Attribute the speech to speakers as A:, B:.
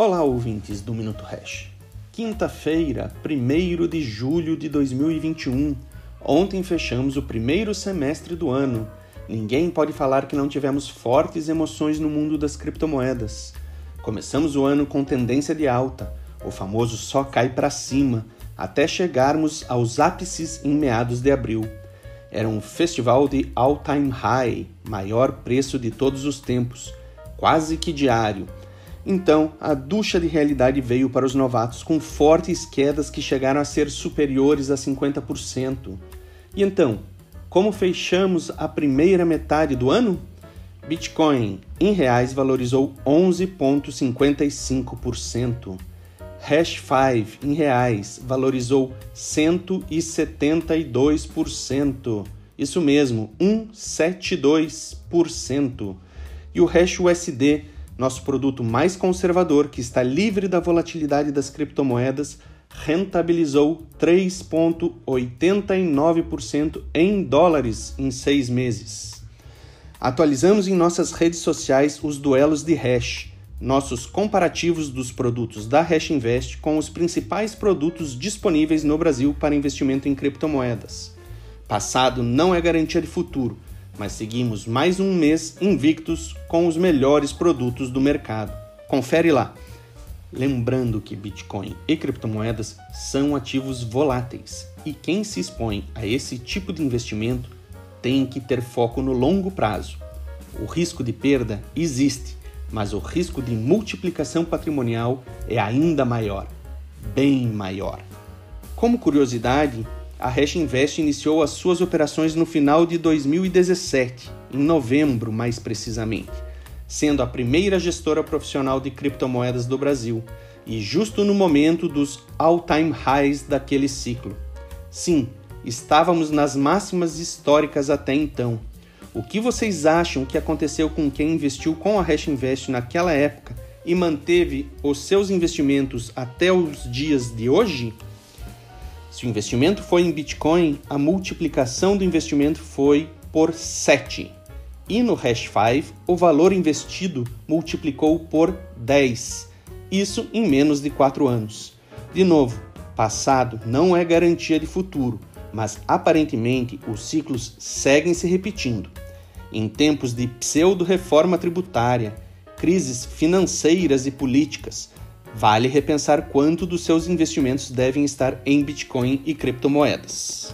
A: Olá, ouvintes do Minuto Hash. Quinta-feira, 1 de julho de 2021. Ontem fechamos o primeiro semestre do ano. Ninguém pode falar que não tivemos fortes emoções no mundo das criptomoedas. Começamos o ano com tendência de alta, o famoso só cai para cima, até chegarmos aos ápices em meados de abril. Era um festival de all-time high, maior preço de todos os tempos, quase que diário. Então, a ducha de realidade veio para os novatos com fortes quedas que chegaram a ser superiores a 50%. E então, como fechamos a primeira metade do ano? Bitcoin em reais valorizou 11,55%. Hash 5 em reais valorizou 172%. Isso mesmo, 172%. E o Hash USD, nosso produto mais conservador que está livre da volatilidade das criptomoedas, rentabilizou 3,89% em dólares em seis meses. Atualizamos em nossas redes sociais os duelos de hash nossos comparativos dos produtos da Hash Invest com os principais produtos disponíveis no Brasil para investimento em criptomoedas. Passado não é garantia de futuro, mas seguimos mais um mês invictos com os melhores produtos do mercado. Confere lá. Lembrando que Bitcoin e criptomoedas são ativos voláteis e quem se expõe a esse tipo de investimento tem que ter foco no longo prazo. O risco de perda existe mas o risco de multiplicação patrimonial é ainda maior, bem maior. Como curiosidade, a Hash Invest iniciou as suas operações no final de 2017, em novembro mais precisamente, sendo a primeira gestora profissional de criptomoedas do Brasil e justo no momento dos all-time highs daquele ciclo. Sim, estávamos nas máximas históricas até então o que vocês acham que aconteceu com quem investiu com a Hash Invest naquela época e manteve os seus investimentos até os dias de hoje? Se o investimento foi em Bitcoin, a multiplicação do investimento foi por 7. E no Hash 5, o valor investido multiplicou por 10. Isso em menos de 4 anos. De novo, passado não é garantia de futuro, mas aparentemente os ciclos seguem se repetindo. Em tempos de pseudo-reforma tributária, crises financeiras e políticas, vale repensar quanto dos seus investimentos devem estar em Bitcoin e criptomoedas.